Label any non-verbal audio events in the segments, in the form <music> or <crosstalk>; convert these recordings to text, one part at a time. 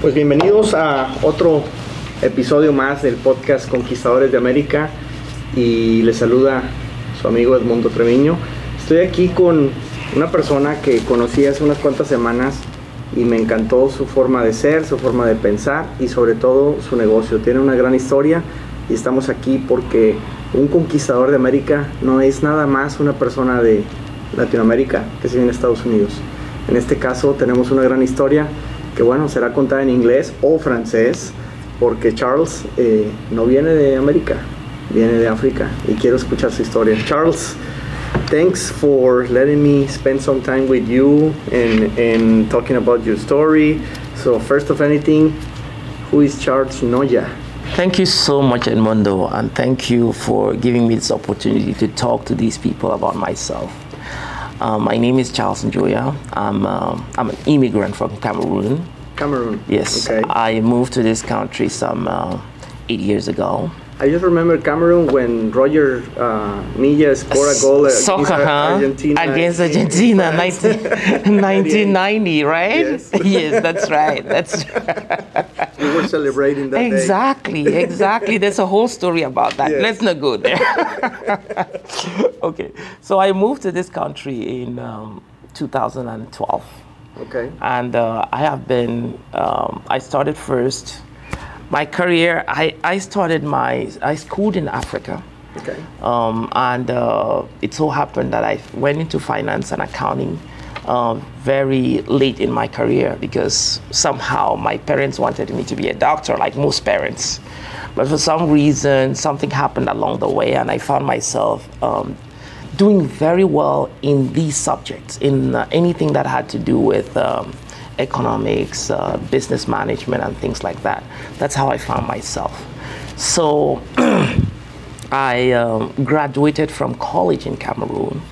Pues bienvenidos a otro episodio más del podcast Conquistadores de América y les saluda su amigo Edmundo Treviño. Estoy aquí con una persona que conocí hace unas cuantas semanas y me encantó su forma de ser, su forma de pensar y sobre todo su negocio. Tiene una gran historia y estamos aquí porque un conquistador de América no es nada más una persona de Latinoamérica que se viene Estados Unidos. En este caso tenemos una gran historia que bueno, será contada en inglés o francés porque Charles eh, no viene de América, viene de África y quiero escuchar su historia. Charles, thanks for letting me spend some time with you and, and talking about your story. So first of anything, who is Charles Noya? Thank you so much, Edmundo, and thank you for giving me this opportunity to talk to these people about myself. Um, my name is Charles Njoya. I'm, um, I'm an immigrant from Cameroon. Cameroon. Yes, Okay. I moved to this country some uh, eight years ago. I just remember Cameroon when Roger uh, Milla scored a goal against Soccer, Ar- huh? Argentina. Against in Argentina, 19, <laughs> 1990, right? Yes. <laughs> yes, that's right. That's <laughs> we were celebrating that day. exactly, exactly. There's a whole story about that. Yes. Let's not go there. okay, so I moved to this country in um, 2012. Okay. and uh, I have been. Um, I started first my career. I, I started my I schooled in Africa, Okay. um, and uh, it so happened that I went into finance and accounting uh, very late in my career because somehow my parents wanted me to be a doctor, like most parents. But for some reason, something happened along the way, and I found myself um, doing very well in these subjects, in uh, anything that had to do with um, economics, uh, business management, and things like that. That's how I found myself. So <clears throat> I um, graduated from college in Cameroon.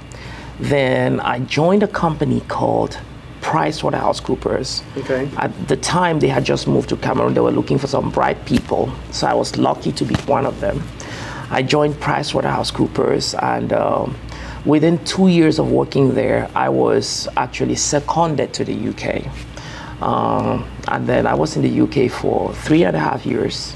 Then I joined a company called PricewaterhouseCoopers. Okay. At the time, they had just moved to Cameroon. They were looking for some bright people, so I was lucky to be one of them. I joined PricewaterhouseCoopers, and um, within two years of working there, I was actually seconded to the UK. Um, and then I was in the UK for three and a half years,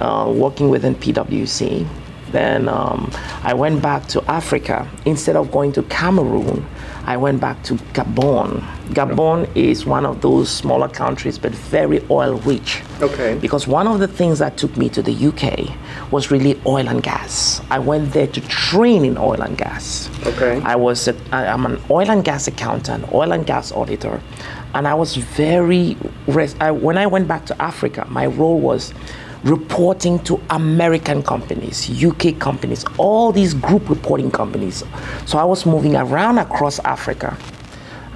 uh, working within PwC. Then um, I went back to Africa. Instead of going to Cameroon, I went back to Gabon. Gabon is one of those smaller countries, but very oil rich. Okay. Because one of the things that took me to the UK was really oil and gas. I went there to train in oil and gas. Okay. I was a, I- I'm an oil and gas accountant, oil and gas auditor, and I was very. I, when I went back to Africa, my role was reporting to American companies, UK companies, all these group reporting companies. So I was moving around across Africa,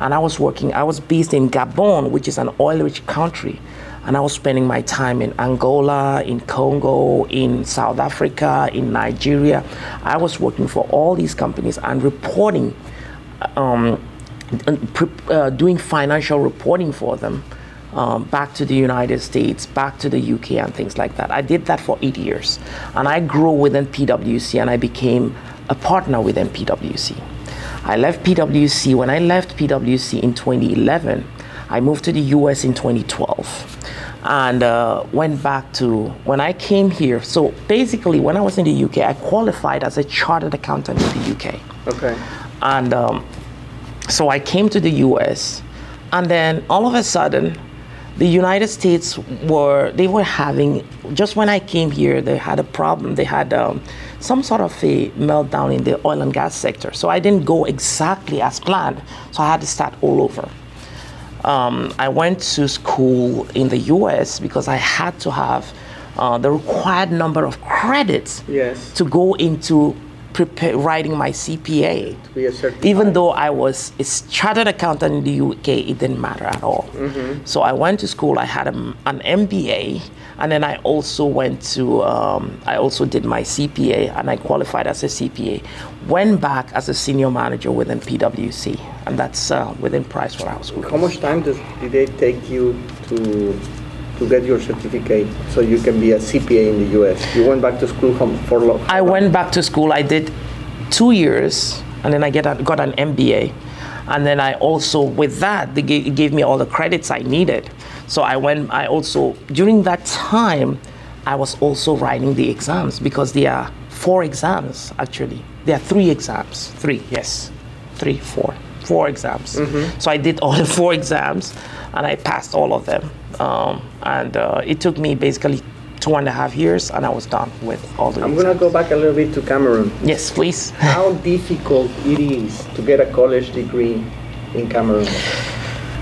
and I was working. I was based in Gabon, which is an oil-rich country. And I was spending my time in Angola, in Congo, in South Africa, in Nigeria. I was working for all these companies and reporting um, uh, doing financial reporting for them um, back to the United States, back to the UK, and things like that. I did that for eight years. And I grew within PwC and I became a partner within PwC. I left PwC. When I left PwC in 2011, I moved to the US in 2012 and uh, went back to when I came here. So basically, when I was in the UK, I qualified as a chartered accountant in the UK. Okay. And um, so I came to the US, and then all of a sudden, the United States were they were having just when I came here they had a problem. They had um, some sort of a meltdown in the oil and gas sector. So I didn't go exactly as planned. So I had to start all over. Um, I went to school in the US because I had to have uh, the required number of credits Yes. to go into prepare, writing my CPA. Even though I was a chartered accountant in the UK, it didn't matter at all. So I went to school. I had a, an MBA, and then I also went to. Um, I also did my CPA, and I qualified as a CPA. Went back as a senior manager within PwC, and that's uh, within PricewaterhouseCoopers. How much time does did it take you to to get your certificate so you can be a CPA in the US? You went back to school for lo- I went back to school. I did two years, and then I get a, got an MBA, and then I also with that they gave, gave me all the credits I needed. So I went, I also, during that time, I was also writing the exams because there are four exams actually. There are three exams. Three, yes. Three, four, four four. Four exams. Mm-hmm. So I did all the four exams and I passed all of them. Um, and uh, it took me basically two and a half years and I was done with all the I'm gonna go back a little bit to Cameroon. Yes, please. How <laughs> difficult it is to get a college degree in Cameroon?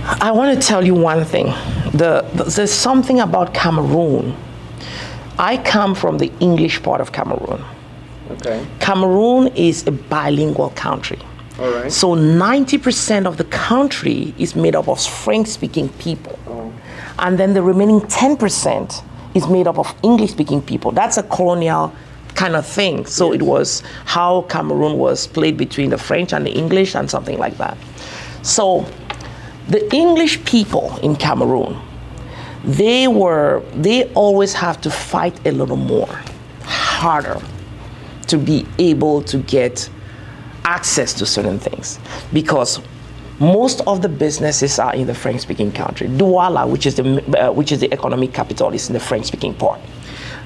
I want to tell you one thing. The, the- there's something about Cameroon. I come from the English part of Cameroon. Okay. Cameroon is a bilingual country. All right. So 90% of the country is made up of French speaking people. Oh. And then the remaining 10% is made up of English speaking people. That's a colonial kind of thing. So it was how Cameroon was played between the French and the English and something like that. So the English people in Cameroon, they were, they always have to fight a little more, harder to be able to get access to certain things because most of the businesses are in the French-speaking country. Douala, which is the uh, which is the economic capital, is in the French-speaking part.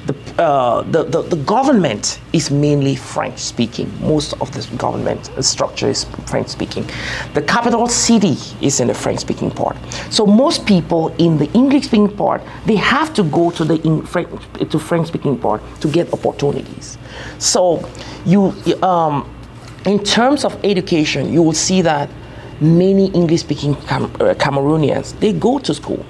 The, uh, the, the, the government is mainly French speaking. Most of the government structure is French speaking. The capital city is in the French speaking part. So most people in the English speaking part, they have to go to the French, to French speaking part to get opportunities. So you, um, in terms of education, you will see that many English speaking Cam- uh, Cameroonians, they go to school.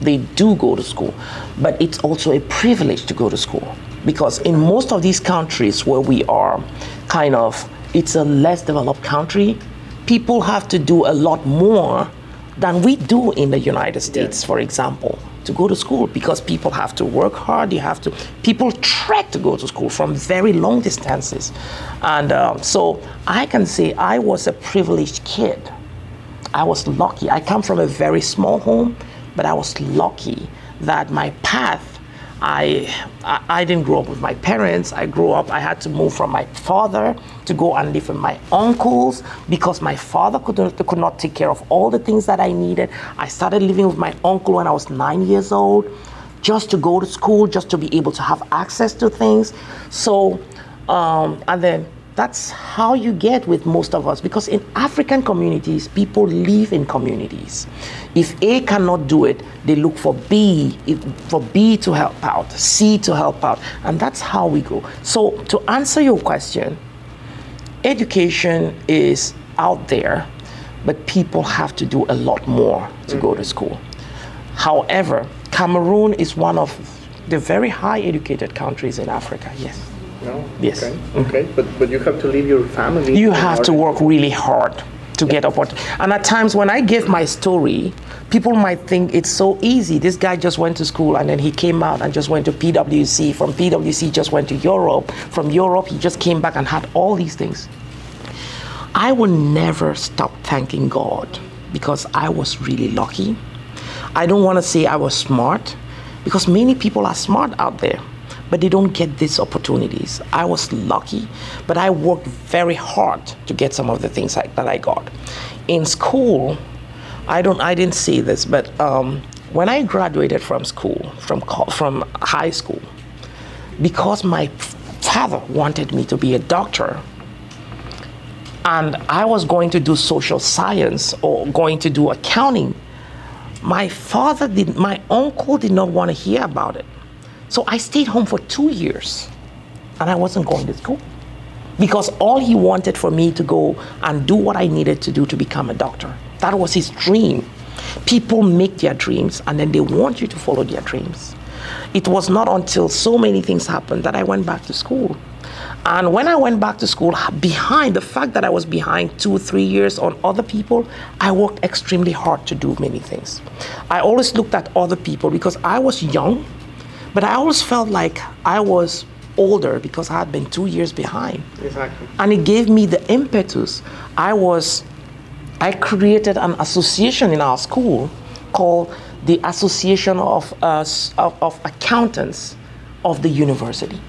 They do go to school, but it's also a privilege to go to school because in most of these countries where we are, kind of, it's a less developed country. People have to do a lot more than we do in the United States, for example, to go to school because people have to work hard. You have to. People trek to go to school from very long distances, and um, so I can say I was a privileged kid. I was lucky. I come from a very small home, but I was lucky that my path, I, I, didn't grow up with my parents. I grew up, I had to move from my father to go and live with my uncles because my father could not, could not take care of all the things that I needed. I started living with my uncle when I was nine years old just to go to school, just to be able to have access to things. So, um, and then that's how you get with most of us because in African communities, people live in communities. If A cannot do it, they look for B, if- for B to help out, C to help out, and that's how we go. So, to answer your question, education is out there, but people have to do a lot more to go to school. However, Cameroon is one of the very high educated countries in Africa, yes. No. Yes. Okay. Okay. But but you have to leave your family. You have to work really hard to get opportunity. And at times when I give my story, people might think it's so easy. This guy just went to school and then he came out and just went to PwC. From PwC, just went to Europe. From Europe, he just came back and had all these things. I will never stop thanking God because I was really lucky. I don't want to say I was smart because many people are smart out there, but they don't get these opportunities. I was lucky, but I worked very hard to get some of the things I, that I got. In school, I don't, I didn't see this, but um, when I graduated from school, from from high school, because my father wanted me to be a doctor, and I was going to do social science or going to do accounting, my father did, my uncle did not want to hear about it. So I stayed home for two years and I wasn't going to school because all he wanted for me to go and do what I needed to do to become a doctor. That was his dream. People make their dreams and then they want you to follow their dreams. It was not until so many things happened that I went back to school. And when I went back to school, behind the fact that I was behind two, three years on other people, I worked extremely hard to do many things. I always looked at other people because I was young, but I always felt like I was older because I had been two years behind. Exactly. And it gave me the impetus. I was, I created an association in our school called the Association of, uh, of, of Accountants of the University.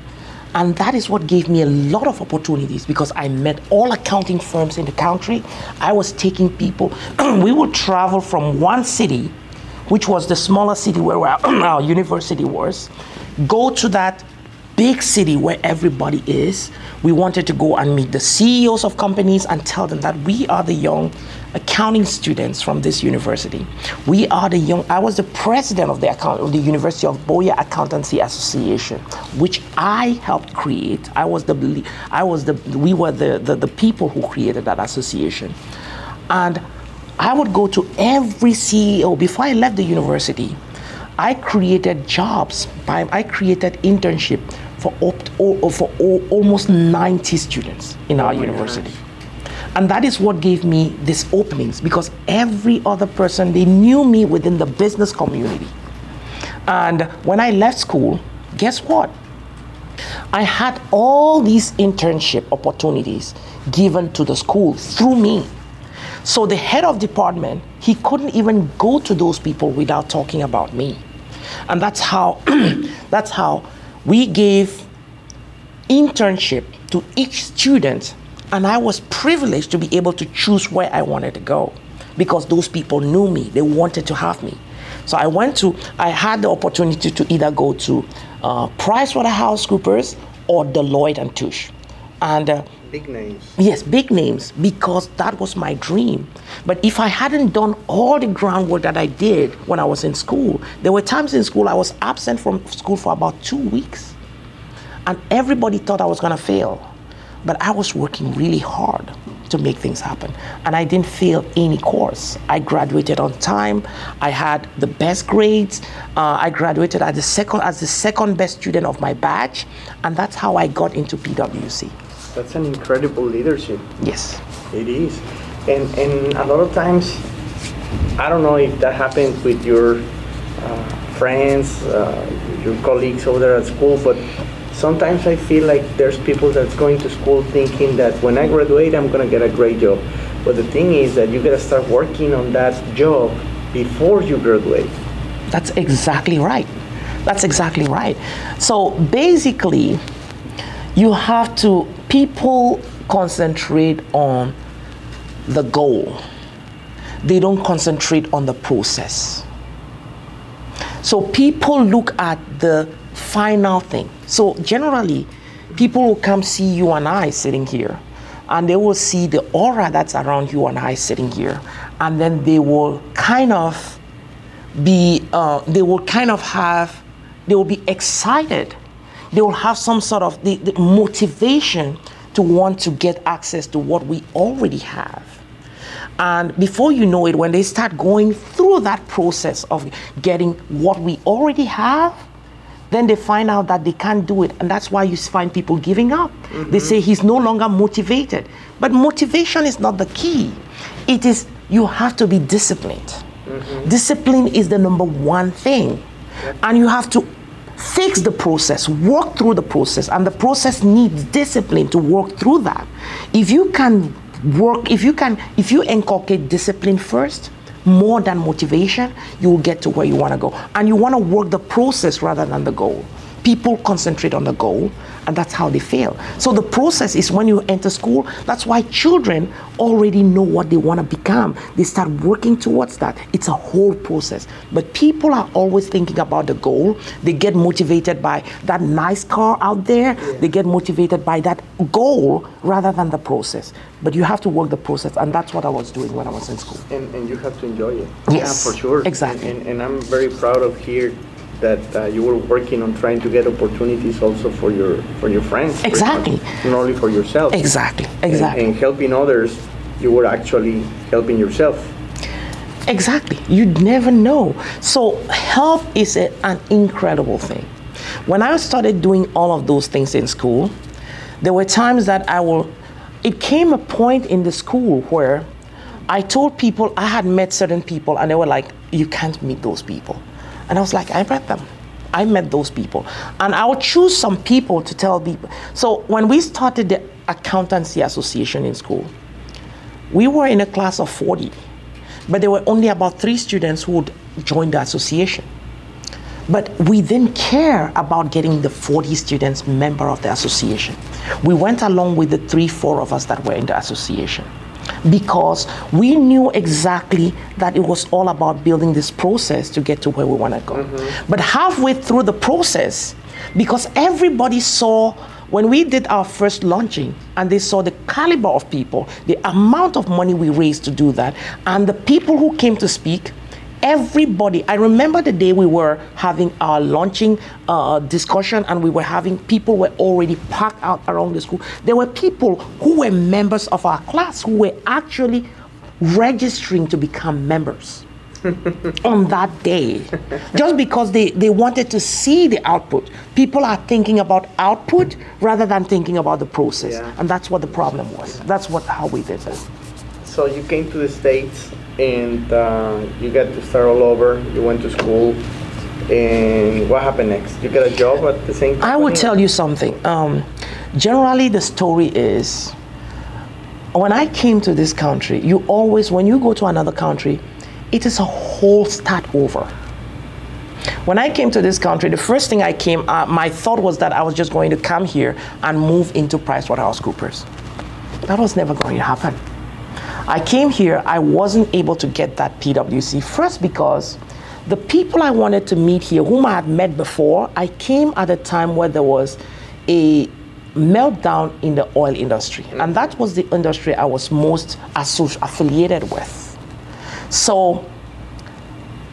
And that is what gave me a lot of opportunities because I met all accounting firms in the country. I was taking people, <clears throat> we would travel from one city which was the smaller city where our, <clears throat> our university was, go to that big city where everybody is. We wanted to go and meet the CEOs of companies and tell them that we are the young accounting students from this university. We are the young, I was the president of the, account, of the University of Buea Accountancy Association, which I helped create. I was the, I was the, we were the, the, the people who created that association. And I would go to every CEO before I left the university. I created jobs. By, I created internship for, opt, for almost 90 students in our oh university. Gosh. And that is what gave me these openings because every other person, they knew me within the business community. And when I left school, guess what? I had all these internship opportunities given to the school through me. So the head of department, he couldn't even go to those people without talking about me. And that's how <clears throat> that's how we gave internship to each student and I was privileged to be able to choose where I wanted to go because those people knew me. They wanted to have me. So I went to, I had the opportunity to either go to uh, PricewaterhouseCoopers or Deloitte and Touche. And uh, big names. Yes, big names because that was my dream. But if I hadn't done all the groundwork that I did when I was in school, there were times in school I was absent from school for about two weeks. And everybody thought I was going to fail. But I was working really hard to make things happen. And I didn't fail any course. I graduated on time. I had the best grades. Uh, I graduated as the second as the second best student of my batch, and that's how I got into PwC. That's an incredible leadership. Yes, it is. And and a lot of times, I don't know if that happens with your uh, friends, uh, your colleagues over there at school, but sometimes I feel like there's people that's going to school thinking that when I graduate, I'm going to get a great job. But the thing is that you got to start working on that job before you graduate. That's exactly right. That's exactly right. So basically, you have to, people concentrate on the goal, they don't concentrate on the process. So people look at the final thing. So generally, people will come see you and I sitting here, and they will see the aura that's around you and I sitting here, and then they will kind of be, uh, they will kind of have, they will be excited. They will have some sort of the, the motivation to want to get access to what we already have. And before you know it, when they start going through that process of getting what we already have, then they find out that they can't do it. And that's why you find people giving up. Mm-hmm. They say he's no longer motivated. But motivation is not the key, it is you have to be disciplined. Mm-hmm. Discipline is the number one thing. Yep. And you have to fix the process, work through the process, and the process needs discipline to work through that. If you can work, if you can, if you inculcate discipline first, more than motivation, you will get to where you want to go. And you want to work the process rather than the goal. People concentrate on the goal, and that's how they fail. So the process is when you enter school, that's why children already know what they want to become. They start working towards that. It's a whole process. But people are always thinking about the goal. They get motivated by that nice car out there. Yeah. They get motivated by that goal rather than the process. But you have to work the process, and that's what I was doing when I was in school. And, and you have to enjoy it. Yes, yeah, for sure. Exactly. And, and, and I'm very proud of here that uh, you were working on trying to get opportunities also for your for your friends. Exactly. Not only for yourself. Exactly. Exactly. And, and, helping others, you were actually helping yourself. Exactly. You'd never know. So help is a, an incredible thing. When I started doing all of those things in school, there were times that I will. It came a point in the school where I told people I had met certain people, and they were like, "You can't meet those people." And I was like, I met them. I met those people. And I would choose some people to tell people. So when we started the Accountancy Association in school, we were in a class of 40, but there were only about three students who would join the association. But we didn't care about getting the 40 students member of the association. We went along with the three, four of us that were in the association. Because we knew exactly that it was all about building this process to get to where we want to go. Mm-hmm. But halfway through the process, because everybody saw when we did our first launching and they saw the caliber of people, the amount of money we raised to do that, and the people who came to speak, everybody i remember the day we were having our launching uh, discussion and we were having people were already packed out around the school. There were people who were members of our class who were actually registering to become members <laughs> on that day. Just because they, they wanted to see the output. People are thinking about output rather than thinking about the process. Yeah. and that's what the problem was. That's what how we did it. So you came to the states and uh, you got to start all over. You went to school, and what happened next? You got a job at the same. Company? I will tell you something. Um, generally, the story is when I came to this country, you always, when you go to another country, it is a whole start over. When I came to this country, the first thing I came, uh, my thought was that I was just going to come here and move into PricewaterhouseCoopers. That was never going to happen. I came here, I wasn't able to get that PWC. First, because the people I wanted to meet here, whom I had met before, I came at a time where there was a meltdown in the oil industry. And that was the industry I was most affiliated with. So,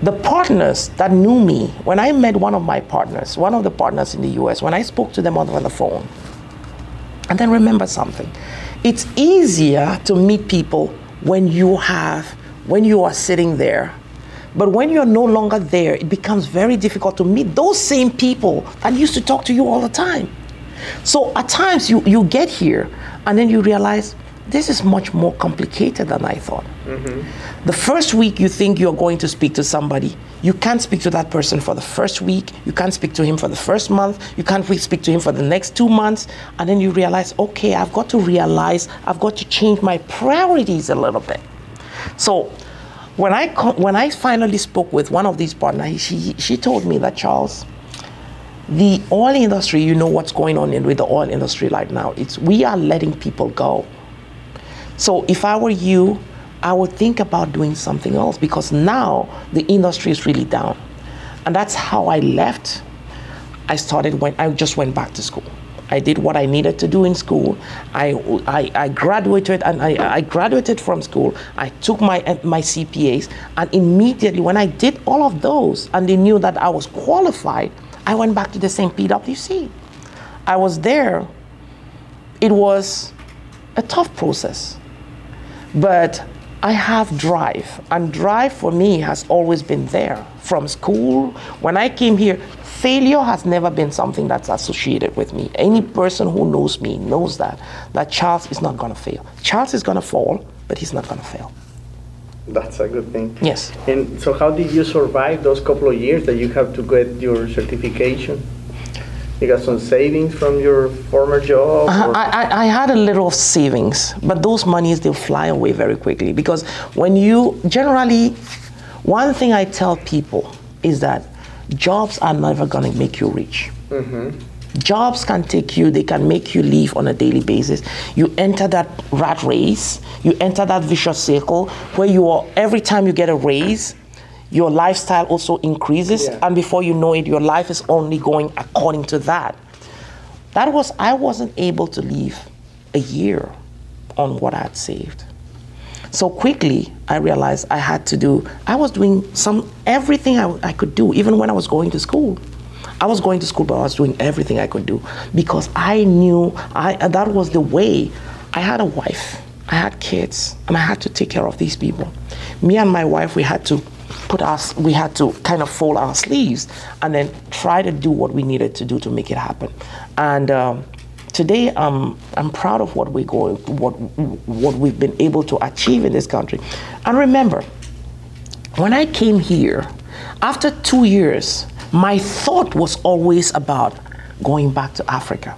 the partners that knew me, when I met one of my partners, one of the partners in the US, when I spoke to them on the phone, and then remember something it's easier to meet people when you have, when you are sitting there. But when you're no longer there, it becomes very difficult to meet those same people that used to talk to you all the time. So at times you, you get here and then you realize this is much more complicated than I thought. Mm-hmm. The first week you think you're going to speak to somebody, you can't speak to that person for the first week, you can't speak to him for the first month, you can't speak to him for the next two months, and then you realize, okay, I've got to realize, I've got to change my priorities a little bit. So when I, when I finally spoke with one of these partners, she, she told me that, Charles, the oil industry, you know what's going on in, with the oil industry right now. It's we are letting people go. So if I were you, I would think about doing something else because now the industry is really down. And that's how I left. I started when I just went back to school. I did what I needed to do in school. I, I, I graduated and I, I, graduated from school. I took my, my CPAs and immediately when I did all of those and they knew that I was qualified, I went back to the same PWC. I was there. It was a tough process. But I have drive, and drive for me has always been there. From school, when I came here, failure has never been something that's associated with me. Any person who knows me knows that, that Charles is not going to fail. Charles is going to fall, but he's not going to fail. That's a good thing. Yes. And so, how did you survive those couple of years that you have to get your certification? You got some savings from your former job? Uh, I, I, I, had a little of savings, but those monies, they fly away very quickly because when you generally, one thing I tell people is that jobs are never going to make you rich. Mm-hmm. Jobs can take you, they can make you live on a daily basis. You enter that rat race, you enter that vicious circle where you are, every time you get a raise, your lifestyle also increases yeah. and before you know it your life is only going according to that that was i wasn't able to live a year on what i had saved so quickly i realized i had to do i was doing some everything I, I could do even when i was going to school I was going to school, but I was doing everything I could do because I knew I, that was the way. I had a wife, I had kids, and I had to take care of these people. Me and my wife, we had to put us, we had to kind of fold our sleeves and then try to do what we needed to do to make it happen. And um, today, um, I'm proud of what we going, what what we've been able to achieve in this country. And remember, when I came here, after two years, my thought was always about going back to Africa.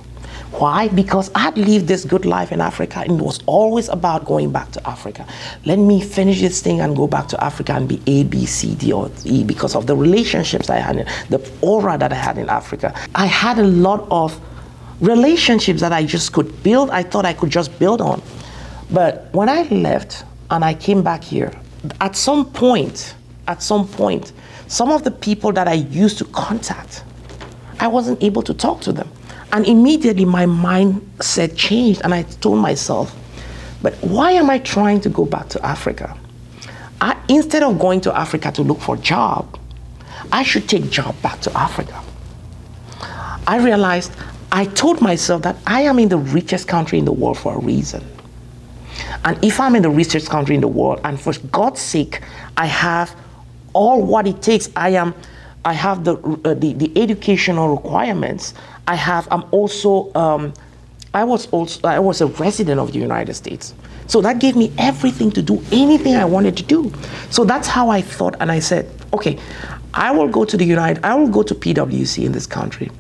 Why? Because I'd lived this good life in Africa and it was always about going back to Africa. Let me finish this thing and go back to Africa and be A, B, C, D, or E because of the relationships I had, the aura that I had in Africa. I had a lot of relationships that I just could build, I thought I could just build on. But when I left and I came back here, at some point, at some point, some of the people that I used to contact, I wasn't able to talk to them. And immediately my mindset changed and I told myself, but why am I trying to go back to Africa? I, instead of going to Africa to look for a job, I should take job back to Africa. I realized I told myself that I am in the richest country in the world for a reason. And if I'm in the richest country in the world, and for God's sake, I have all what it takes, I am, I have the uh, the, the educational requirements. I have. I'm also. Um, I was also. I was a resident of the United States. So that gave me everything to do anything I wanted to do. So that's how I thought, and I said, okay, I will go to the United. I will go to PwC in this country.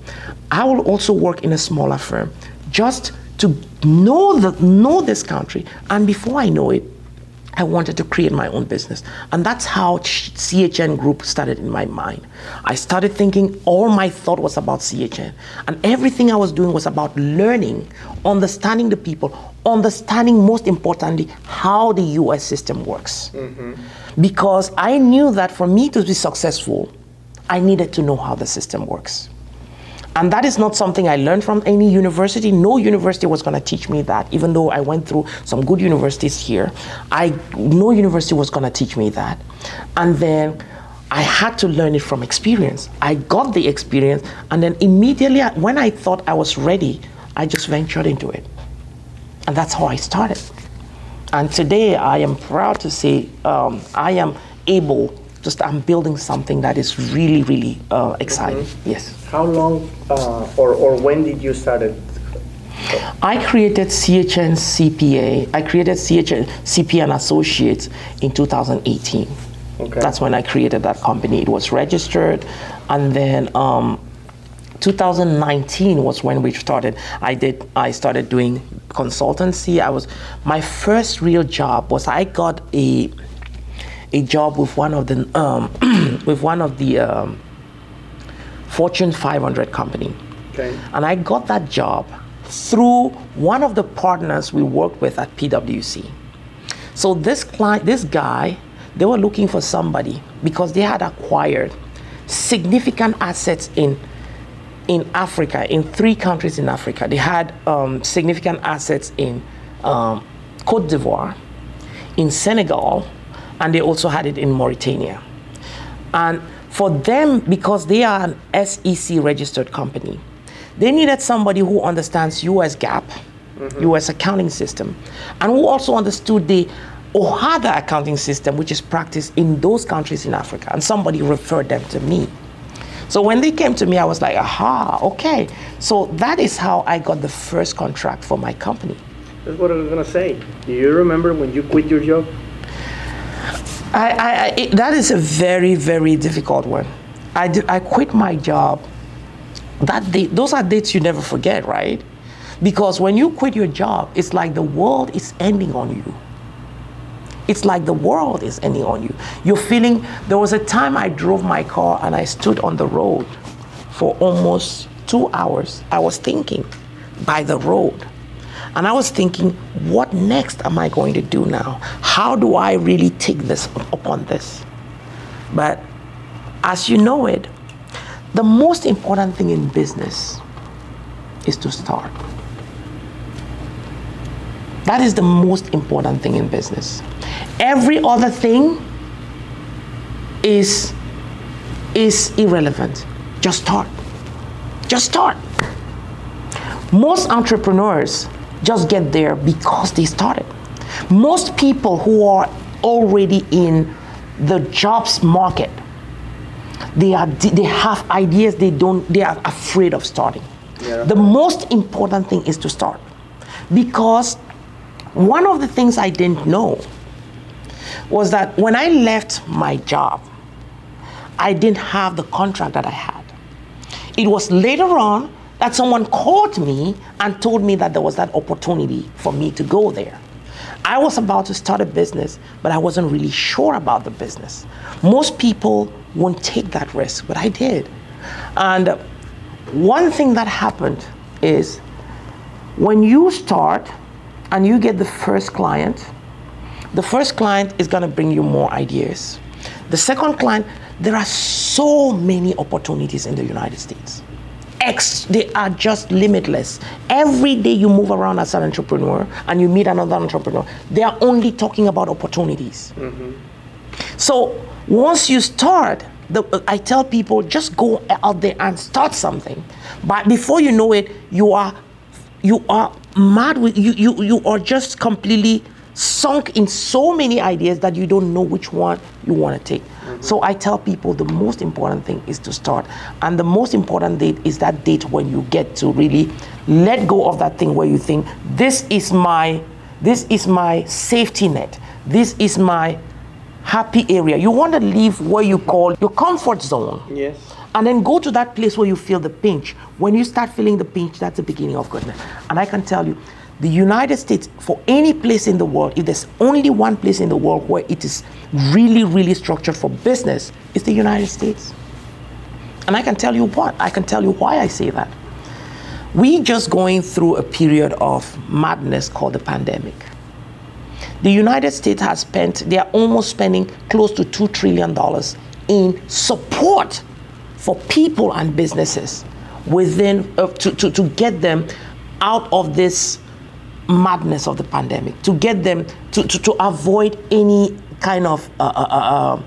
I will also work in a smaller firm, just to know the know this country. And before I know it, I wanted to create my own business. And that's how CHN Group started in my mind. I started thinking all my thought was about CHN. And everything I was doing was about learning, understanding the people, understanding most importantly how the US system works. Mm-hmm. Because I knew that for me to be successful, I needed to know how the system works. And that is not something I learned from any university. No university was going to teach me that, even though I went through some good universities here. I no university was going to teach me that. And then I had to learn it from experience. I got the experience, and then immediately when I thought I was ready, I just ventured into it. And that's how I started. And today I am proud to say um, I am able, just I'm building something that is really, really uh, exciting. Mm-hmm. Yes. How long uh, or, or when did you start it? I created CHN CPA. I created CHN CPA and Associates in 2018. Okay. That's when I created that company. It was registered, and then um, 2019 was when we started. I did. I started doing consultancy. I was my first real job was I got a a job with one of the um, <clears throat> with one of the um, Fortune 500 company. Okay. And I got that job through one of the partners we worked with at PwC. So this client, this guy, they were looking for somebody because they had acquired significant assets in in Africa, in three countries in Africa. They had um, significant assets in um, Cote d'Ivoire, in Senegal, and they also had it in Mauritania. And for them, because they are an SEC registered company, they needed somebody who understands US GAAP, mm-hmm. US accounting system, and who also understood the OHADA accounting system, which is practiced in those countries in Africa. And somebody referred them to me. So when they came to me, I was like, aha, okay. So that is how I got the first contract for my company. That's what I was going to say. Do you remember when you quit your job? I, I, it, that is a very, very difficult one. I, do, I quit my job. That day, those are dates you never forget, right? Because when you quit your job, it's like the world is ending on you. It's like the world is ending on you. You're feeling, there was a time I drove my car and I stood on the road for almost two hours. I was thinking by the road. And I was thinking, what next am I going to do now? How do I really take this upon this? But as you know it, the most important thing in business is to start. That is the most important thing in business. Every other thing is is irrelevant. Just start. Just start. Most entrepreneurs just get there because they started. Most people who are already in the jobs market, they are they have ideas they don't they are afraid of starting. Yeah. The most important thing is to start. Because one of the things I didn't know was that when I left my job, I didn't have the contract that I had. It was later on that someone called me and told me that there was that opportunity for me to go there. I was about to start a business, but I wasn't really sure about the business. Most people won't take that risk, but I did. And one thing that happened is when you start and you get the first client, the first client is going to bring you more ideas. The second client, there are so many opportunities in the United States. X, they are just limitless. Every day you move around as an entrepreneur and you meet another entrepreneur, they are only talking about opportunities. Mm-hmm. So once you start, the, I tell people just go out there and start something. But before you know it, you are you are mad with you you you are just completely sunk in so many ideas that you don't know which one you want to take. Mm-hmm. So I tell people the most important thing is to start. And the most important date is that date when you get to really let go of that thing where you think this is my this is my safety net. This is my happy area. You want to leave where you call your comfort zone. Yes. And then go to that place where you feel the pinch. When you start feeling the pinch, that's the beginning of goodness. And I can tell you, the United States, for any place in the world, if there's only one place in the world where it is really, really structured for business, it's the United States. And I can tell you what, I can tell you why I say that. We just going through a period of madness called the pandemic. The United States has spent, they are almost spending close to $2 trillion in support for people and businesses within, uh, to, to, to get them out of this madness of the pandemic, to get them to, to, to avoid any kind of uh, uh, uh, uh,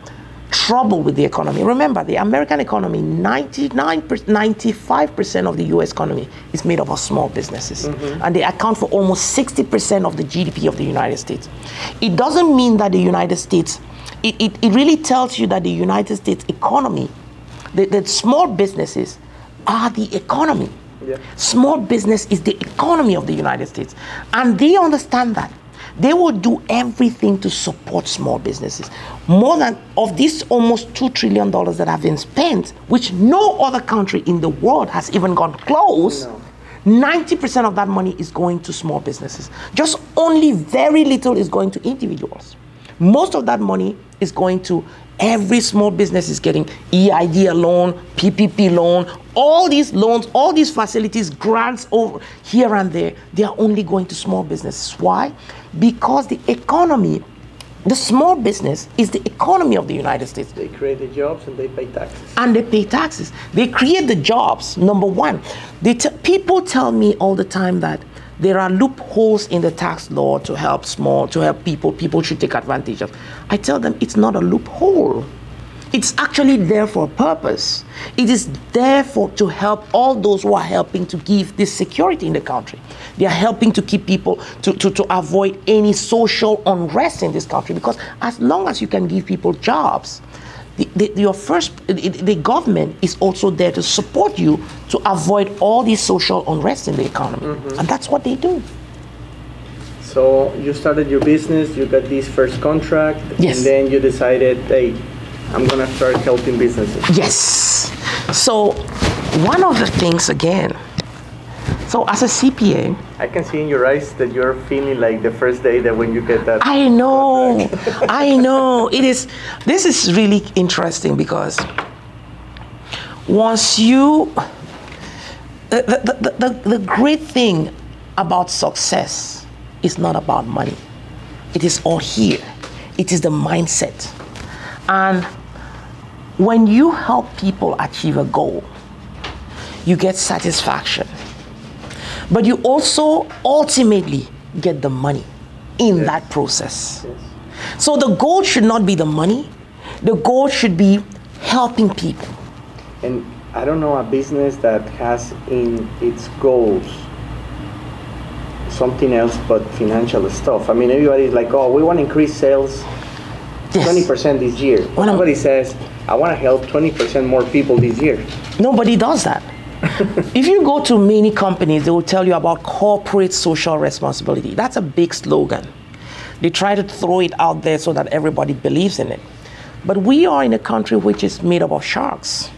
trouble with the economy. Remember, the American economy, 99, 95% of the US economy is made up of small businesses. And they account for almost 60% of the GDP of the United States. It doesn't mean that the United States, it, it, it really tells you that the United States economy, that the small businesses are the economy. Yeah. Small business is the economy of the United States. And they understand that. They will do everything to support small businesses. More than of this almost $2 trillion that have been spent, which no other country in the world has even gone close. No. 90% of that money is going to small businesses. Just only very little is going to individuals. Most of that money is going to every small business is getting EID loan, PPP loan, all these loans, all these facilities, grants over here and there, they are only going to small businesses. Why? Because the economy, the small business is the economy of the United States They create the jobs and they pay taxes. and they pay taxes. They create the jobs. Number one, they people tell me all the time that there are loopholes in the tax law to help small, to help people. People should take advantage of. I tell them it's not a loophole. It's actually there for a purpose. It is there for to help all those who are helping to give this security in the country. They are helping to keep people to, to, to avoid any social unrest in this country because as long as you can give people jobs, the, the, your first the, the government is also there to support you to avoid all these social unrest in the economy mm-hmm. and that's what they do So you started your business, you got this first contract, Yes. and then you decided, hey, I'm gonna start helping businesses. yes so one of the things again so as a cpa I can see in your eyes that you're feeling like the first day that when you get that. I know, <laughs> I know. It is. This is really interesting because once you, the, the, the, the, the great thing about success is not about money. It is all here. It is the mindset. And when you help people achieve a goal, you get satisfaction but you also ultimately get the money in that process. So the goal should not be the money, the goal should be helping people. And I don't know a business that has in its goals something else but financial stuff. I mean, everybody's like, oh, we want to increase sales Yes. 20% this year. Well, Nobody says, I want to help 20% more people this year. Nobody does that. <laughs> if you go to many companies, they will tell you about corporate social responsibility. That's a big slogan. They try to throw it out there so that everybody believes in it. But we are in a country which is made up of sharks.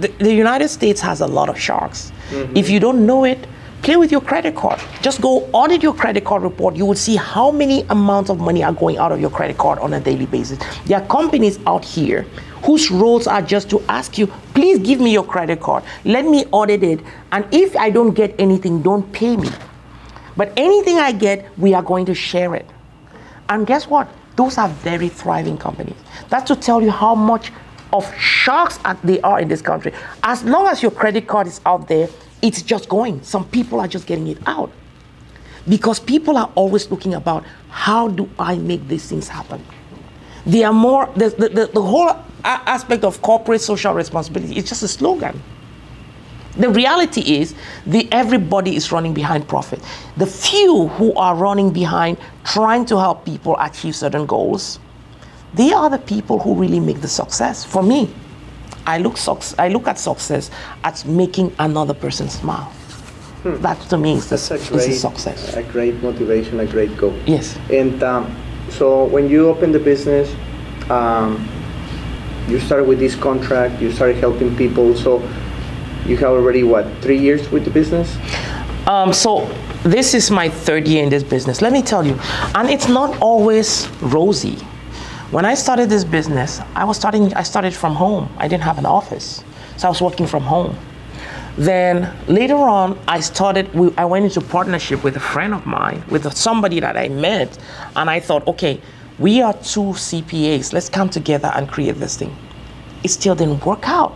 The, the United States has a lot of sharks. Mm-hmm. If you don't know it, play with your credit card. Just go audit your credit card report. You will see how many amounts of money are going out of your credit card on a daily basis. There are companies out here whose roles are just to ask you, please give me your credit card. Let me audit it. And if I don't get anything, don't pay me. But anything I get, we are going to share it. And guess what? Those are very thriving companies. That's to tell you how much of sharks they are in this country. As long as your credit card is out there, it's just going. Some people are just getting it out. Because people are always looking about how do I make these things happen? They are more, the, the, the, the whole aspect of corporate social responsibility is just a slogan. The reality is the everybody is running behind profit. The few who are running behind trying to help people achieve certain goals, they are the people who really make the success. For me, I look, I look at success as making another person smile. Hmm. That to me is, That's the, a great, success. A great motivation, a great goal. Yes. And um, so when you open the business, um, you started with this contract, you started helping people. So you have already what three years with the business? Um, so this is my third year in this business. Let me tell you, and it's not always rosy. When I started this business, I was starting. I started from home. I didn't have an office, so I was working from home. Then later on, I started. I went into partnership with a friend of mine, with somebody that I met, and I thought, okay, we are two CPAs. Let's come together and create this thing. It still didn't work out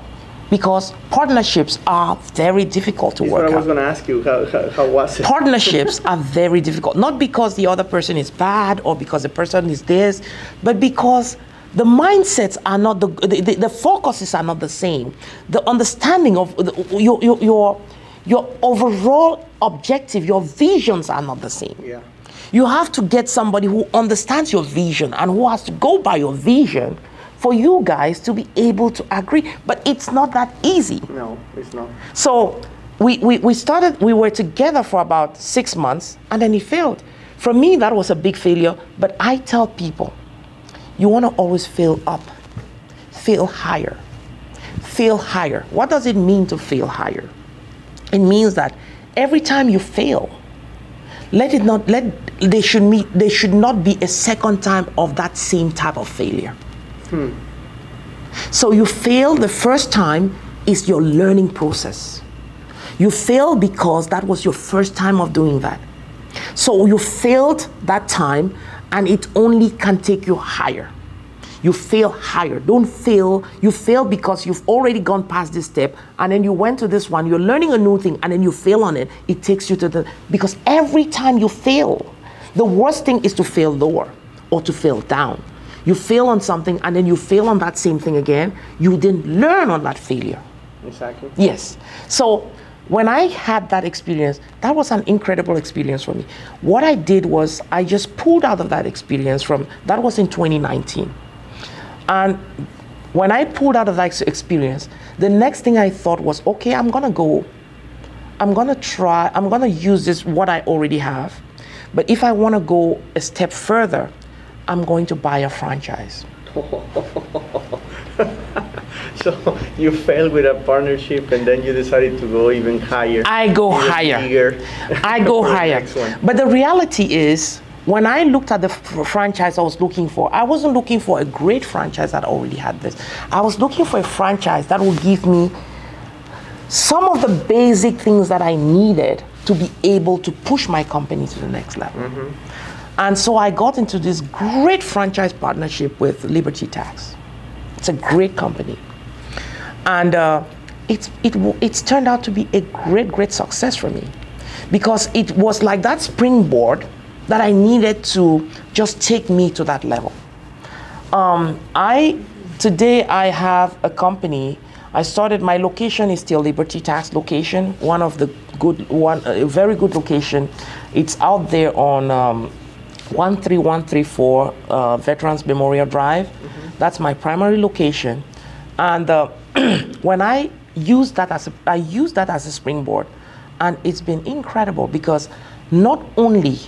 because partnerships are very difficult to That's work what I was going to ask you. How, how, how was it? Partnerships <laughs> are very difficult, not because the other person is bad or because the person is this, but because the mindsets are not the, the, the, the focuses are not the same. The understanding of the, your, your, your, your overall objective, your visions are not the same. Yeah. You have to get somebody who understands your vision and who has to go by your vision for you guys to be able to agree. But it's not that easy. No, it's not. So we, we, we started, we were together for about six months and then he failed. For me, that was a big failure. But I tell people, you want to always fail up, fail higher, fail higher. What does it mean to fail higher? It means that every time you fail, let it not let they should meet they should not be a second time of that same type of failure. Hmm. So you fail the first time is your learning process. You fail because that was your first time of doing that. So you failed that time and it only can take you higher. You fail higher. Don't fail. You fail because you've already gone past this step and then you went to this one. You're learning a new thing and then you fail on it. It takes you to the. Because every time you fail, the worst thing is to fail lower or to fail down. You fail on something and then you fail on that same thing again. You didn't learn on that failure. Exactly. Yes. So when I had that experience, that was an incredible experience for me. What I did was I just pulled out of that experience from that was in 2019. And when I pulled out of that experience, the next thing I thought was, okay, I'm gonna go, I'm gonna try, I'm gonna use this what I already have. But if I wanna go a step further, I'm going to buy a franchise. <laughs> so you failed with a partnership and then you decided to go even higher. I go higher. I go <laughs> higher. But the reality is, when I looked at the franchise I was looking for, I wasn't looking for a great franchise that already had this. I was looking for a franchise that would give me some of the basic things that I needed to be able to push my company to the next level. Mm-hmm. And so I got into this great franchise partnership with Liberty Tax. It's a great company. And uh, it's, it, it's turned out to be a great, great success for me because it was like that springboard that I needed to just take me to that level. Um, I today I have a company. I started my location is still Liberty Tax location, one of the good one, a very good location. It's out there on um, 13134 uh, Veterans Memorial Drive. Mm-hmm. That's my primary location. And uh, <clears throat> when I use that as a, I use that as a springboard, and it's been incredible because not only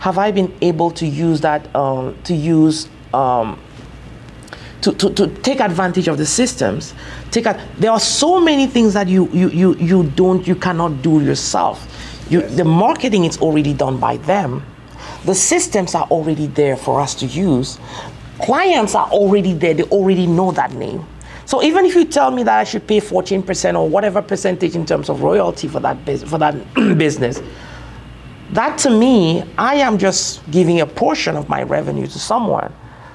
have I been able to use that um, to use um, to, to, to take advantage of the systems. Take a, there are so many things that you, you, you, you don't you cannot do yourself. You, yes. The marketing is already done by them the systems are already there for us to use. Clients are already there, they already know that name. So even if you tell me that I should pay 14% or whatever percentage in terms of royalty for that, for that <clears throat> business, That to me, I am just giving a portion of my revenue to someone.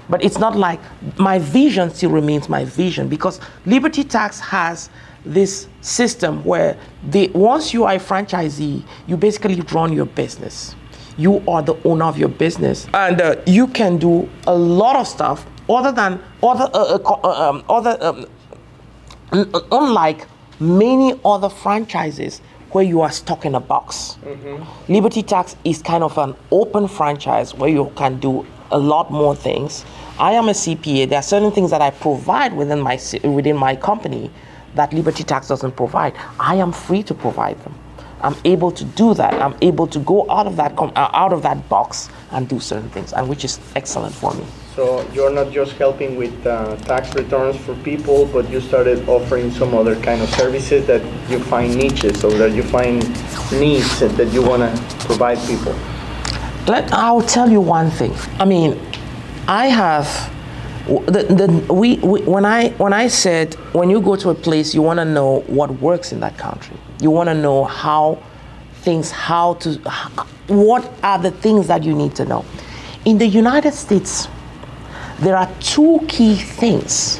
But it's not like my vision still remains my vision because Liberty Tax has this system where they, once you are a franchisee, you basically run your business. You are the owner of your business, and uh, you can do a lot of stuff other than other uh, uh, uh um, other um, unlike many other franchises where you are stuck in a box. Mm-hmm. Liberty Tax is kind of an open franchise where you can do a lot more things. I am a CPA. There are certain things that I provide within my within my company that Liberty Tax doesn't provide. I am free to provide them. I'm able to do that. I'm able to go out of that com- uh, out of that box and do certain things, and which is excellent for me. So you're not just helping with uh, tax returns for people, but you started offering some other kind of services that you find niches or that you find needs that you want to provide people. Let I'll tell you one thing. I mean, I have the, the, we, we, when, I, when I said, when you go to a place, you want to know what works in that country. You want to know how things, how to, what are the things that you need to know. In the United States, there are two key things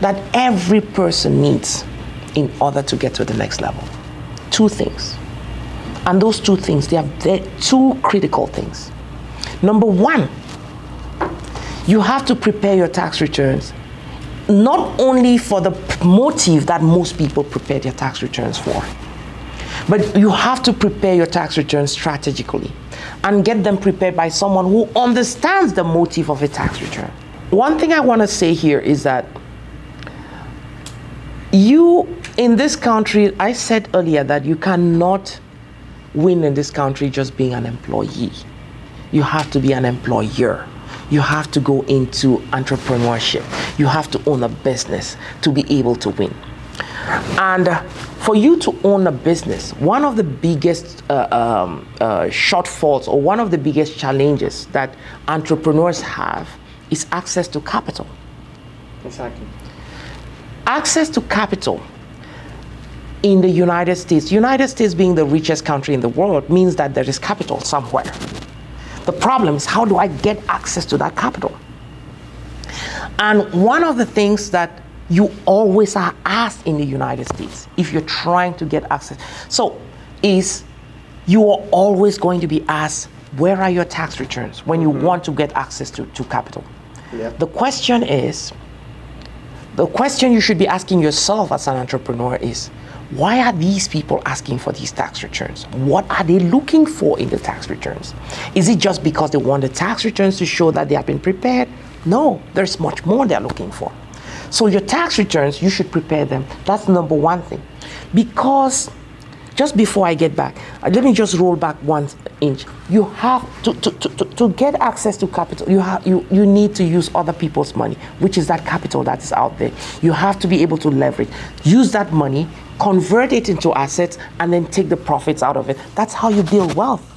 that every person needs in order to get to the next level. Two things. And those two things, they are two critical things. Number one, you have to prepare your tax returns not only for the motive that most people prepare their tax returns for, but you have to prepare your tax returns strategically and get them prepared by someone who understands the motive of a tax return. One thing I want to say here is that you in this country, I said earlier that you cannot win in this country just being an employee. You have to be an employer you have to go into entrepreneurship. You have to own a business to be able to win. And for you to own a business, one of the biggest uh, um, uh, shortfalls or one of the biggest challenges that entrepreneurs have is access to capital. Exactly. Access to capital in the United States, United States being the richest country in the world, means that there is capital somewhere. The problem is how do I get access to that capital? And one of the things that you always are asked in the United States if you're trying to get access. So is you are always going to be asked where are your tax returns when you mm-hmm. want to get access to, to capital. Yeah. The question is the question you should be asking yourself as an entrepreneur is why are these people asking for these tax returns? What are they looking for in the tax returns? Is it just because they want the tax returns to show that they have been prepared? No, there's much more they're looking for. So, your tax returns, you should prepare them. That's number one thing. Because just before I get back, uh, let me just roll back one inch. You have to, to, to, to get access to capital, you, have, you, you need to use other people's money, which is that capital that is out there. You have to be able to leverage. Use that money convert it into assets, and then take the profits out of it. That's how you build wealth.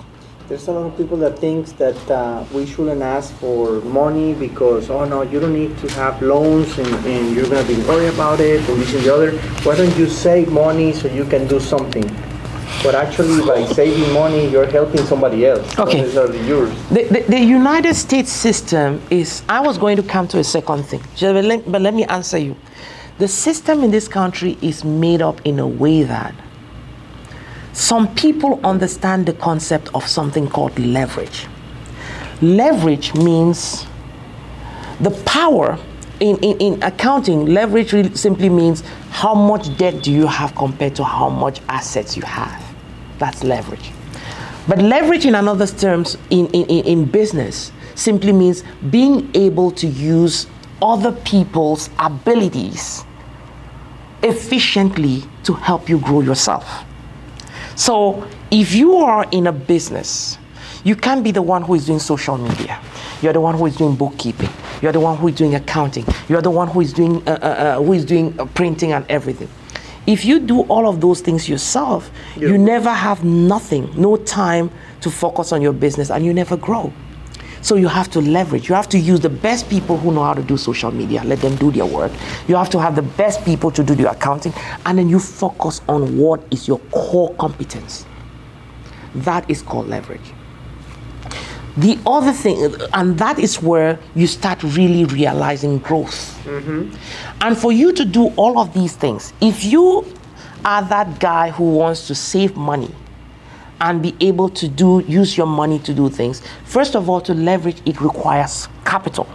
There's a lot of people that thinks that uh, we shouldn't ask for money because oh no, you don't need to have loans and, and you're gonna be worried about it or this and the other. Why don't you save money so you can do something? But actually, by saving money, you're helping somebody else. Okay. yours. The, the, the, United States system is. I was going to come to a second thing, but let, but let me answer you. The system in this country is made up in a way that some people understand the concept of something called leverage. Leverage means the power in, in, in accounting, leverage really simply means how much debt do you have compared to how much assets you have. That's leverage. But leverage, in another terms, in, in, in business, simply means being able to use other people's abilities efficiently to help you grow yourself. So, if you are in a business, you can't be the one who is doing social media. You're the one who is doing bookkeeping. You're the one who is doing accounting. You're the one who is doing uh, uh, uh, who is doing uh, printing and everything. If you do all of those things yourself, you never have nothing, no time to focus on your business, and you never grow. So you have to leverage. You have to use the best people who know how to do social media. Let them do their work. You have to have the best people to do the accounting, and then you focus on what is your core competence. That is called leverage. The other thing, and that is where you start really realizing growth. Mm-hmm. And for you to do all of these things, if you are that guy who wants to save money and be able to do use your money to do things, first of all, to leverage it requires capital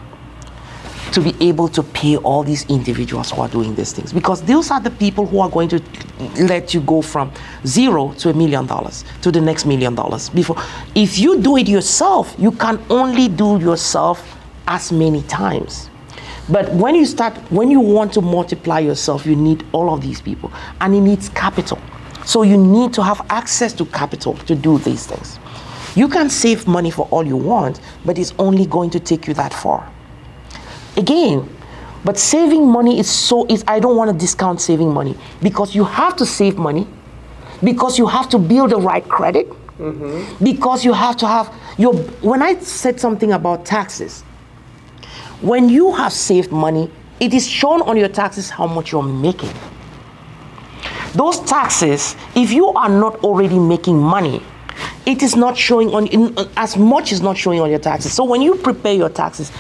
to be able to pay all these individuals who are doing these things. Because those are the people who are going to let you go from zero to a million dollars to the next million dollars. Before if you do it yourself you can only do yourself as many times. But when you start when you want to multiply yourself you need all of these people. And it needs capital so you need to have access to capital to do these things. You can save money for all you want but it's only going to take you that far. Again but saving money is so is i don't want to discount saving money because you have to save money because you have to build the right credit mm-hmm. because you have to have your when i said something about taxes when you have saved money it is shown on your taxes how much you're making those taxes if you are not already making money it is not showing on in, as much is not showing on your taxes so when you prepare your taxes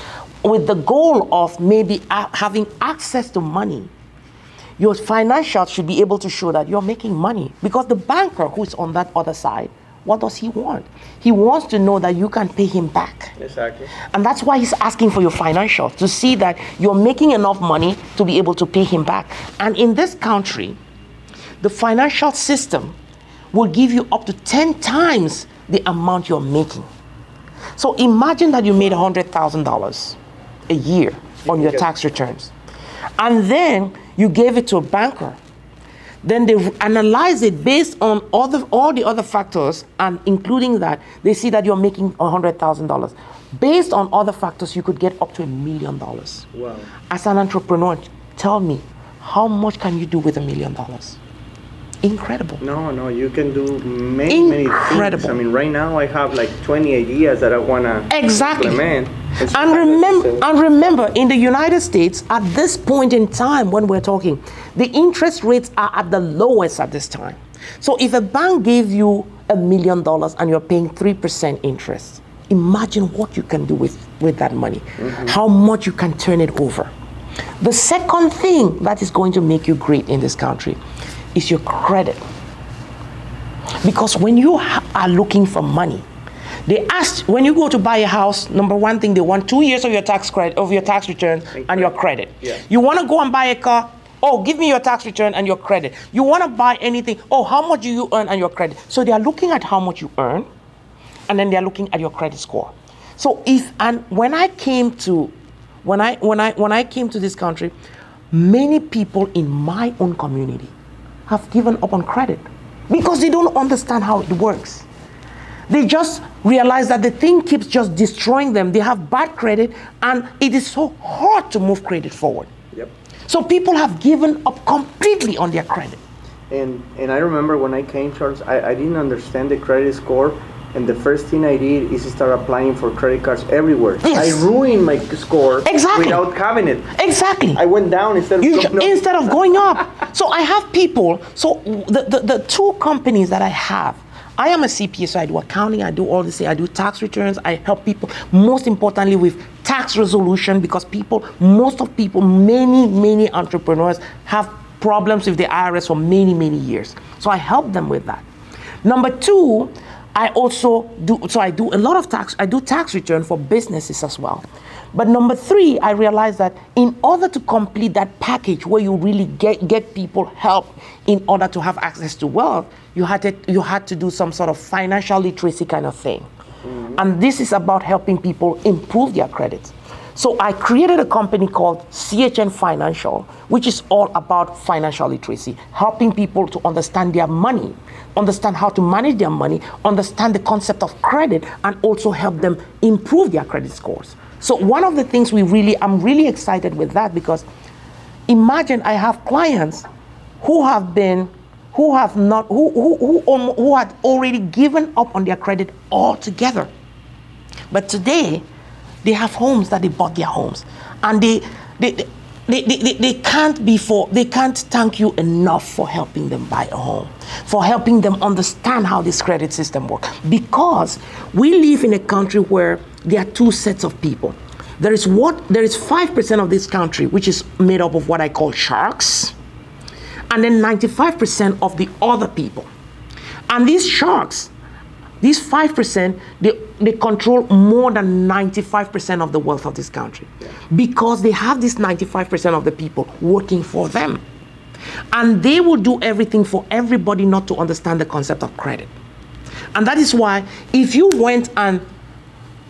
with the goal of maybe having access to money your financials should be able to show that you're making money because the banker who's on that other side what does he want he wants to know that you can pay him back Exactly. and that's why he's asking for your financials to see that you're making enough money to be able to pay him back. And in this country, the financial system will give you up to 10 times the amount you're making. So imagine that you made $100,000 a year on your tax returns. And then you gave it to a banker. Then they analyze it based on all the, all the other factors, and including that, they see that you're making $100,000. Based on other factors, you could get up to a million dollars. Wow. As an entrepreneur, tell me, how much can you do with a million dollars? Incredible. No, no, you can do many, many Incredible. things. I mean, right now I have like 20 ideas that I wanna Exactly. implement. It's And remember, and remember, in the United States, at this point in time when we're talking, the interest rates are at the lowest at this time. So if a bank gave you a million dollars and you're paying 3% interest, imagine what you can do with, with that money, mm-hmm. how much you can turn it over. The second thing that is going to make you great in this country is your credit. Because when you are looking for money, they ask when you go to buy a house. Number one thing they want two years of your tax credit of your tax return and your credit. Yeah. You want to go and buy a car. Oh, give me your tax return and your credit. You want to buy anything. Oh, how much do you earn and your credit? So they are looking at how much you earn, and then they are looking at your credit score. So if and when I came to, when I when I when I came to this country, many people in my own community have given up on credit because they don't understand how it works. They just realize that the thing keeps just destroying them. They have bad credit, and it is so hard to move credit forward. Yep. So people have given up completely on their credit. And and I remember when I came, Charles, I, I didn't understand the credit score. And the first thing I did is start applying for credit cards everywhere. Yes. I ruined my score Exactly. without having it. Exactly. I went down instead of You going ju- up. instead of going up. So I have people. So the, the, the two companies that I have, I am a CPA, so I do accounting, I do all this, I do tax returns, I help people, most importantly with tax resolution because people, most of people, many, many entrepreneurs have problems with the IRS for many, many years. So I help them with that. Number two, I also do, so I do a lot of tax, I do tax return for businesses as well. But number three, I realized that in order to complete that package where you really get, get people help in order to have access to wealth, you had to, you had to do some sort of financial literacy kind of thing. And this is about helping people improve their credit. So I created a company called CHN Financial, which is all about financial literacy, helping people to understand their money, understand how to manage their money, understand the concept of credit, and also help them improve their credit scores. So one of the things we really, I'm really excited with that because imagine I have clients who have been, who have not, who, who, who, who had already given up on their credit altogether. But today, they have homes that they bought their homes. And they, they, they- they, they, they, can't be for they can't thank you enough for helping them buy a home for helping them understand how this credit system works. Because we live in a country where there are two sets of people. There is what there is 5% of this country which is made up of what i call sharks and then 95% of the other people. And these sharks these 5%, they, they control more than 95% of the wealth of this country because they have this 95% of the people working for them. And they will do everything for everybody not to understand the concept of credit. And that is why if you went and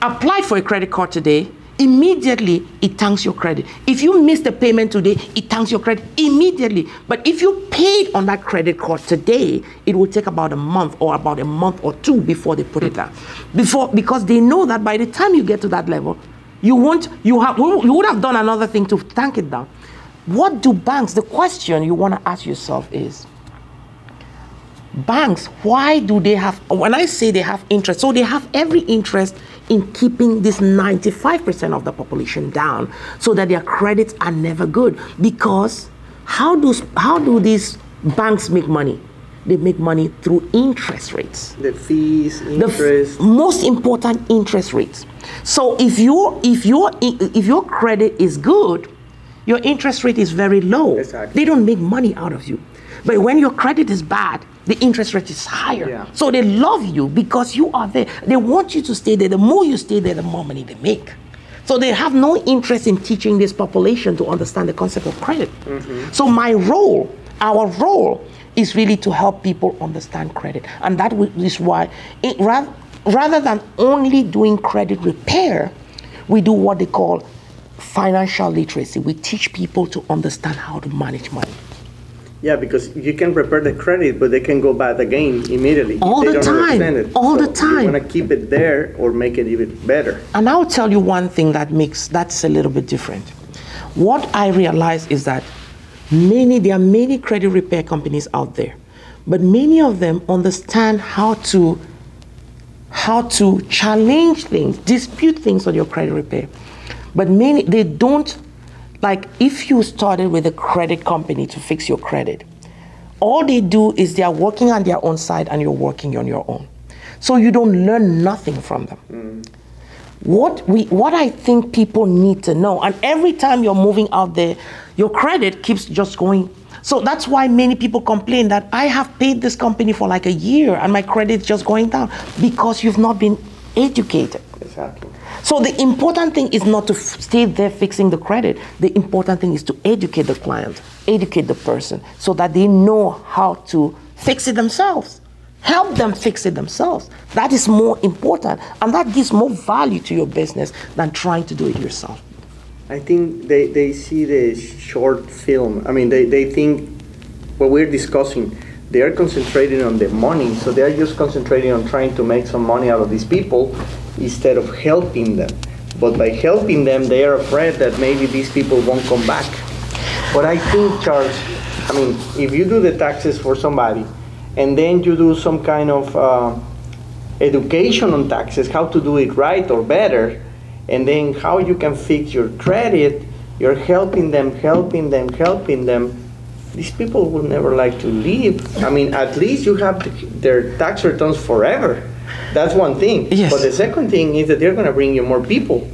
applied for a credit card today, immediately it tanks your credit. If you miss the payment today, it tanks your credit immediately. But if you paid on that credit card today, it will take about a month or about a month or two before they put it down. Before because they know that by the time you get to that level, you won't you have you would have done another thing to tank it down. What do banks? The question you want to ask yourself is banks, why do they have when I say they have interest, so they have every interest in keeping this 95% of the population down so that their credits are never good. Because how do, how do these banks make money? They make money through interest rates. The fees, The interest. f- most important interest rates. So if your if your if your credit is good, your interest rate is very low. Exactly. They don't make money out of you. But when your credit is bad, the interest rate is higher. Yeah. So they love you because you are there. They want you to stay there. The more you stay there, the more money they make. So they have no interest in teaching this population to understand the concept of credit. Mm-hmm. So my role, our role, is really to help people understand credit, and that is why, it, rather, rather than only doing credit repair, we do what they call financial literacy. We teach people to understand how to manage money. Yeah, because you can prepare the credit, but they can go bad again immediately. All they the don't time. it. All the time. You want to keep it there or make it even better. And I'll tell you one thing that makes that's a little bit different. What I realize is that many there are many credit repair companies out there, but many of them understand how to how to challenge things, dispute things on your credit repair. But many they don't like if you started with a credit company to fix your credit, all they do is they are working on their own side and you're working on your own. So you don't learn nothing from them mm. what we what I think people need to know. And every time you're moving out there, your credit keeps just going. So that's why many people complain that I have paid this company for like a year and my credit's just going down because you've not been educated. Exactly. So the important thing is not to f- stay there fixing the credit. The important thing is to educate the client, educate the person so that they know how to fix it themselves. Help them fix it themselves. That is more important and that gives more value to your business than trying to do it yourself. I think they, they see the short film. I mean, they, they think what we're discussing, they are concentrating on the money. So they are just concentrating on trying to make some money out of these people instead of helping them. But by helping them, they are afraid that maybe these people won't come back. But I think, Charles, I mean, if you do the taxes for somebody and then you do some kind of uh, education on taxes, how to do it right or better, and then how you can fix your credit, you're helping them, helping them, helping them. These people will never like to leave. I mean, at least you have their tax returns forever. That's one thing. Yes. But the second thing is that they're going to bring you more people.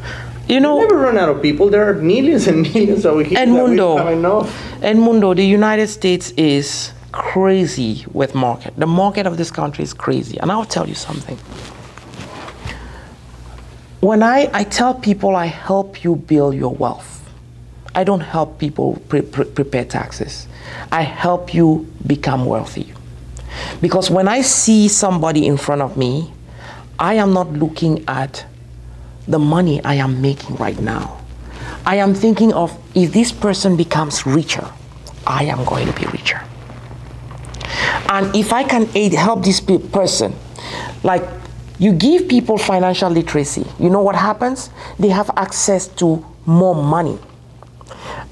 You You know, never run out of people. There are millions and millions over here that we Edmundo. don't have enough. Edmundo, the United States is crazy with market. The market of this country is crazy. And I'll tell you something. When I, I tell people I help you build your wealth, I don't help people pre- pre- prepare taxes. I help you become wealthy. Because when I see somebody in front of me, I am not looking at the money I am making right now. I am thinking of if this person becomes richer, I am going to be richer. And if I can aid, help this pe- person, like you give people financial literacy, you know what happens? They have access to more money.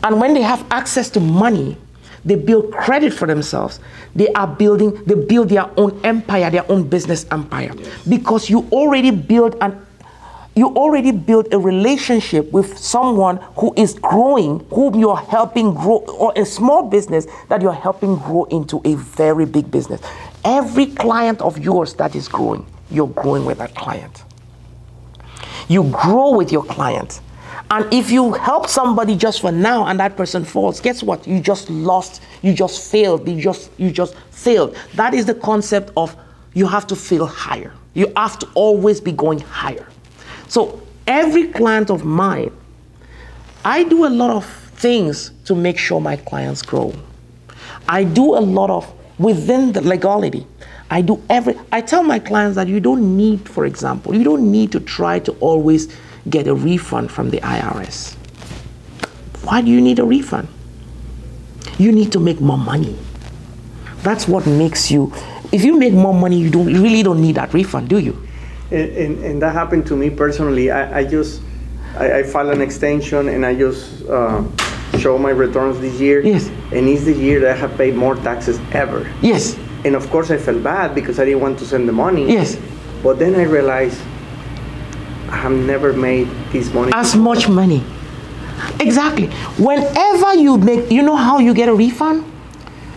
And when they have access to money, they build credit for themselves. They are building, they build their own empire, their own business empire. Because you already build an you already build a relationship with someone who is growing, whom you're helping grow, or a small business that you're helping grow into a very big business. Every client of yours that is growing, you're growing with that client. You grow with your client. And if you help somebody just for now and that person falls, guess what? You just lost, you just failed, you just you just failed. That is the concept of you have to fail higher. You have to always be going higher. So every client of mine, I do a lot of things to make sure my clients grow. I do a lot of within the legality. I do every I tell my clients that you don't need, for example, you don't need to try to always get a refund from the IRS. Why do you need a refund? You need to make more money. That's what makes you if you make more money, you don't you really don't need that refund, do you? And, and, and that happened to me personally. I, I just I, I filed an extension and I just uh, show my returns this year. Yes. And it's the year that I have paid more taxes ever. Yes. And of course, I felt bad because I didn't want to send the money. Yes. But then I realized I have never made this money. As much money. Exactly. Whenever you make, you know how you get a refund?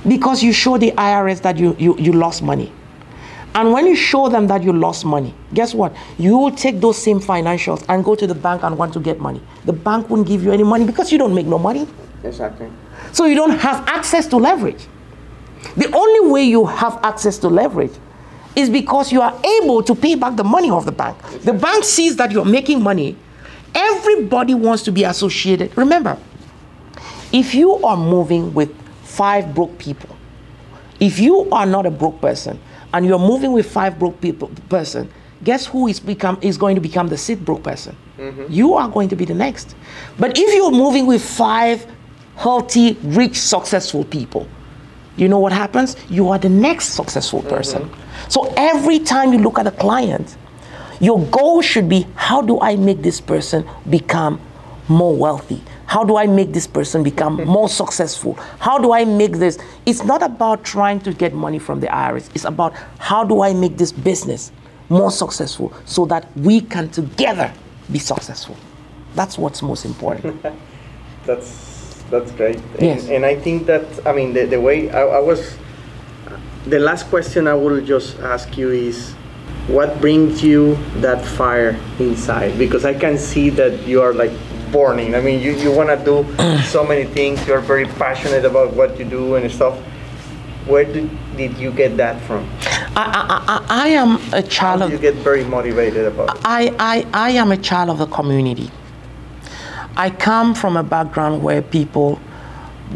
Because you show the IRS that you, you, you lost money. And when you show them that you lost money, guess what? You will take those same financials and go to the bank and want to get money. The bank won't give you any money because you don't make no money. Exactly. So you don't have access to leverage. The only way you have access to leverage is because you are able to pay back the money of the bank. The bank sees that you're making money. Everybody wants to be associated. Remember, if you are moving with five broke people, if you are not a broke person and you're moving with five broke people person, guess who is become is going to become the sixth broke person? Mm-hmm. You are going to be the next. But if you're moving with five healthy, rich, successful people, you know what happens? You are the next successful person. Mm-hmm. So every time you look at a client, your goal should be how do I make this person become more wealthy? How do I make this person become mm-hmm. more successful? How do I make this? It's not about trying to get money from the IRS. It's about how do I make this business more successful so that we can together be successful. That's what's most important. <laughs> That's that's great. And, Yes. and I think that I mean the, the way I, I was. The last question I will just ask you is, what brings you that fire inside? Because I can see that you are like burning. I mean, you, you want to do <clears throat> so many things. You are very passionate about what you do and stuff. Where did, did you get that from? I, I, I, I am a How child do of you get very motivated about it? I, I, I am a child of the community. I come from a background where people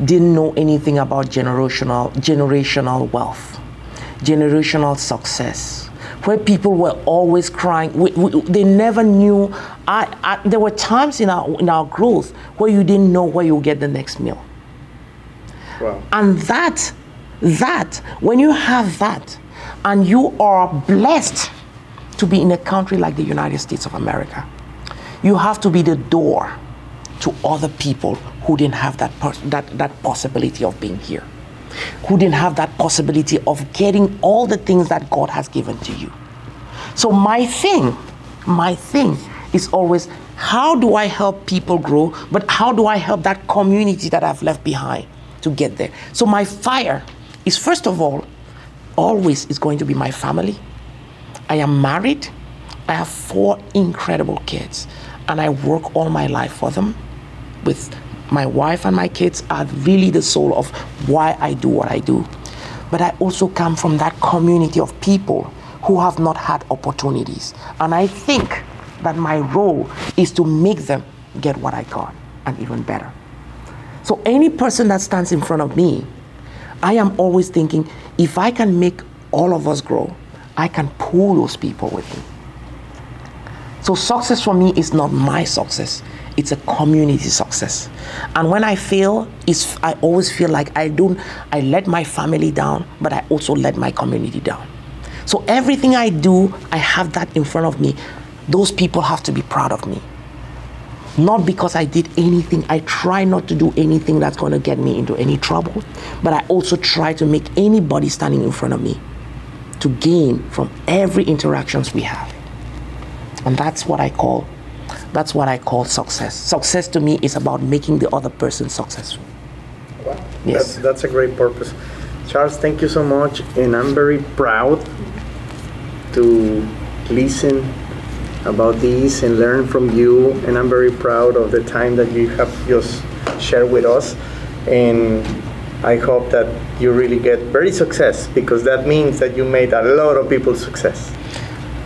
didn't know anything about generational, generational wealth, generational success, where people were always crying. We, we, they never knew. I, I, there were times in our, in our growth where you didn't know where you'll get the next meal. Wow. And that, that, when you have that, and you are blessed to be in a country like the United States of America, you have to be the door to other people who didn't have that, that, that possibility of being here, who didn't have that possibility of getting all the things that God has given to you. So, my thing, my thing is always how do I help people grow, but how do I help that community that I've left behind to get there? So, my fire is first of all, always is going to be my family. I am married, I have four incredible kids, and I work all my life for them. With my wife and my kids are really the soul of why I do what I do. But I also come from that community of people who have not had opportunities. And I think that my role is to make them get what I got and even better. So any person that stands in front of me, I am always thinking if I can make all of us grow, I can pull those people with me. So success for me is not my success. It's a community success. And when I fail, it's, I always feel like I don't, I let my family down, but I also let my community down. So everything I do, I have that in front of me. Those people have to be proud of me. Not because I did anything, I try not to do anything that's going to get me into any trouble, but I also try to make anybody standing in front of me to gain from every interactions we have. And that's what I call That's what I call success. Success to me is about making the other person successful. Wow. Yes. That's, that's a great purpose. Charles, thank you so much. And I'm very proud to listen about these and learn from you. And I'm very proud of the time that you have just shared with us. And I hope that you really get very success because that means that you made a lot of people success.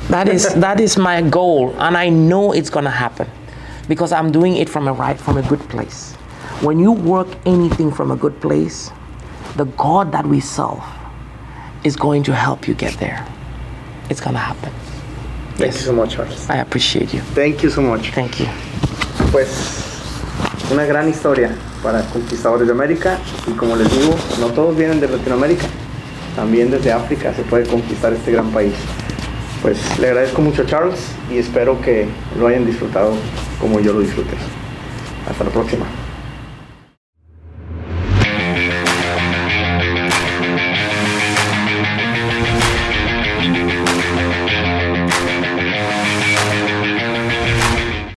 That is <laughs> that is my goal, and I know it's gonna happen because I'm doing it from a right from a good place. When you work anything from a good place, the God that we serve is going to help you get there. It's gonna happen. Thank you so much, Charles. I appreciate you. Thank you so much. Thank you. Pues una gran historia para conquistadores de América y como les digo, no todos vienen de Latinoamérica, también desde África se puede conquistar este gran país. Pues le agradezco mucho a Charles y espero que lo hayan disfrutado como yo lo disfruté. Hasta la próxima.